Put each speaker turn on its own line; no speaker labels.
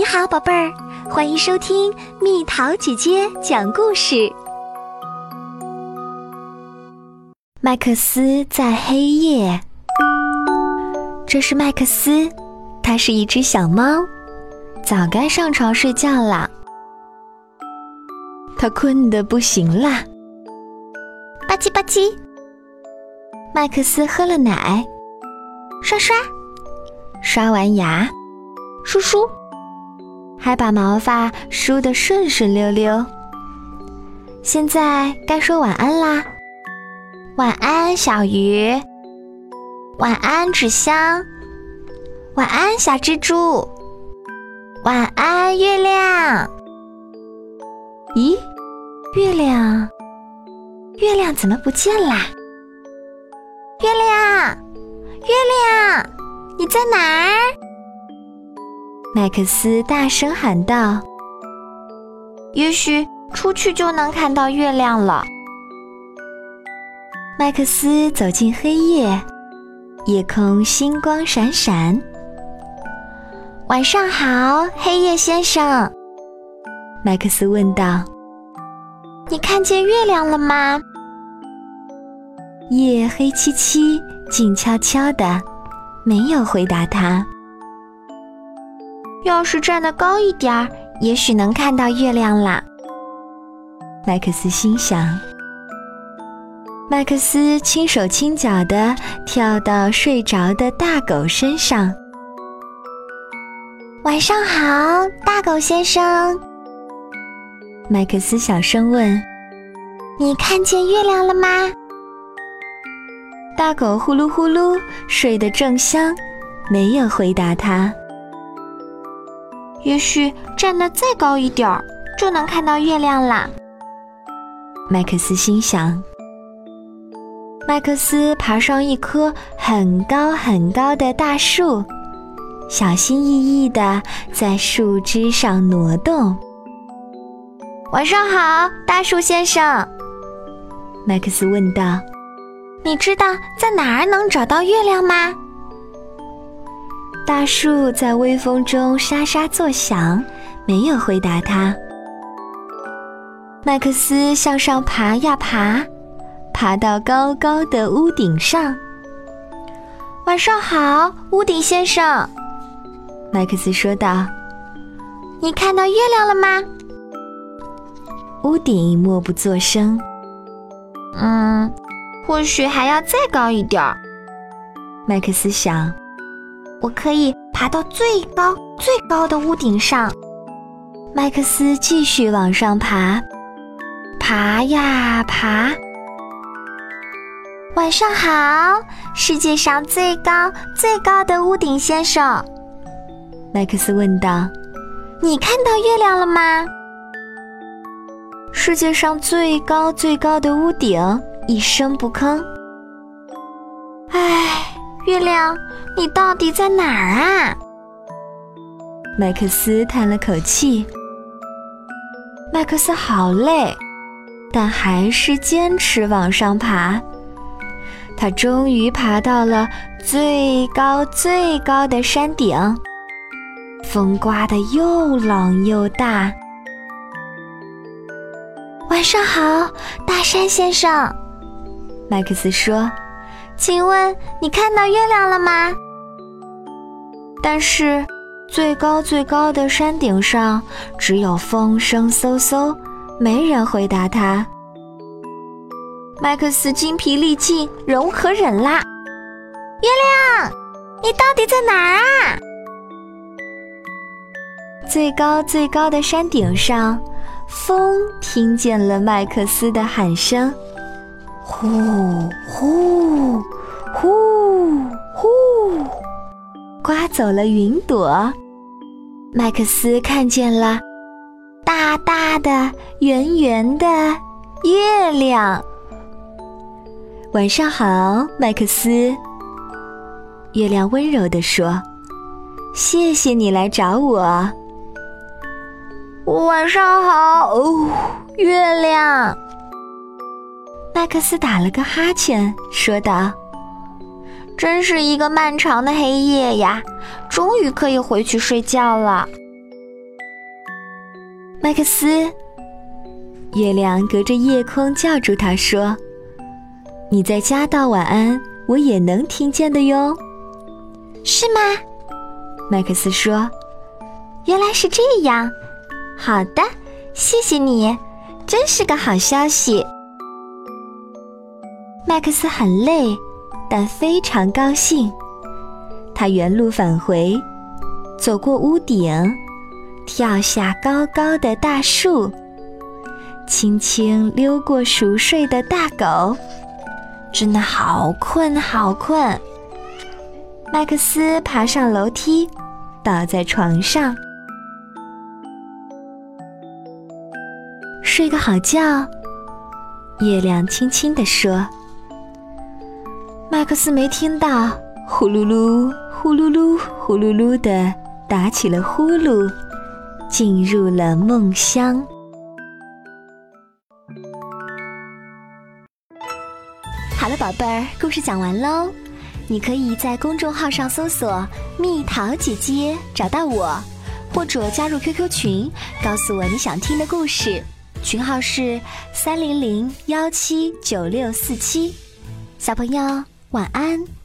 你好，宝贝儿，欢迎收听蜜桃姐姐讲故事。麦克斯在黑夜。这是麦克斯，它是一只小猫，早该上床睡觉了。它困得不行啦。吧唧吧唧，麦克斯喝了奶，刷刷，刷完牙，梳梳。还把毛发梳得顺顺溜溜。现在该说晚安啦，晚安小鱼，晚安纸箱，晚安小蜘蛛，晚安月亮。咦，月亮，月亮怎么不见啦？月亮，月亮，你在哪儿？麦克斯大声喊道：“也许出去就能看到月亮了。”麦克斯走进黑夜，夜空星光闪闪。晚上好，黑夜先生。麦克斯问道：“你看见月亮了吗？”夜黑漆漆，静悄悄的，没有回答他。要是站得高一点儿，也许能看到月亮啦。麦克斯心想。麦克斯轻手轻脚地跳到睡着的大狗身上。晚上好，大狗先生。麦克斯小声问：“你看见月亮了吗？”大狗呼噜呼噜睡得正香，没有回答他。也许站得再高一点儿，就能看到月亮啦。麦克斯心想。麦克斯爬上一棵很高很高的大树，小心翼翼地在树枝上挪动。晚上好，大树先生。麦克斯问道：“你知道在哪儿能找到月亮吗？”大树在微风中沙沙作响，没有回答他。麦克斯向上爬呀爬，爬到高高的屋顶上。晚上好，屋顶先生。麦克斯说道：“你看到月亮了吗？”屋顶默不作声。嗯，或许还要再高一点儿。麦克斯想。我可以爬到最高最高的屋顶上。麦克斯继续往上爬，爬呀爬。晚上好，世界上最高最高的屋顶先生。麦克斯问道：“你看到月亮了吗？”世界上最高最高的屋顶一声不吭。唉。月亮，你到底在哪儿啊？麦克斯叹了口气。麦克斯好累，但还是坚持往上爬。他终于爬到了最高最高的山顶。风刮得又冷又大。晚上好，大山先生。麦克斯说。请问你看到月亮了吗？但是最高最高的山顶上只有风声嗖嗖，没人回答他。麦克斯精疲力尽，忍无可忍啦！月亮，你到底在哪儿啊？最高最高的山顶上，风听见了麦克斯的喊声。呼呼呼呼，刮走了云朵。麦克斯看见了大大的、圆圆的月亮。晚上好，麦克斯。月亮温柔地说：“谢谢你来找我。”晚上好，哦，月亮。麦克斯打了个哈欠，说道：“真是一个漫长的黑夜呀，终于可以回去睡觉了。”麦克斯。
月亮隔着夜空叫住他说：“你在家道晚安，我也能听见的哟。”
是吗？
麦克斯说：“
原来是这样。好的，谢谢你，真是个好消息。”麦克斯很累，但非常高兴。他原路返回，走过屋顶，跳下高高的大树。轻轻溜过熟睡的大狗，真的好困，好困。麦克斯爬上楼梯，倒在床上，睡个好觉。月亮轻轻地说：“麦克斯没听到，呼噜噜，呼噜噜，呼噜噜的打起了呼噜，进入了梦乡。”好了，宝贝儿，故事讲完喽。你可以在公众号上搜索“蜜桃姐姐”找到我，或者加入 QQ 群，告诉我你想听的故事。群号是三零零幺七九六四七。小朋友，晚安。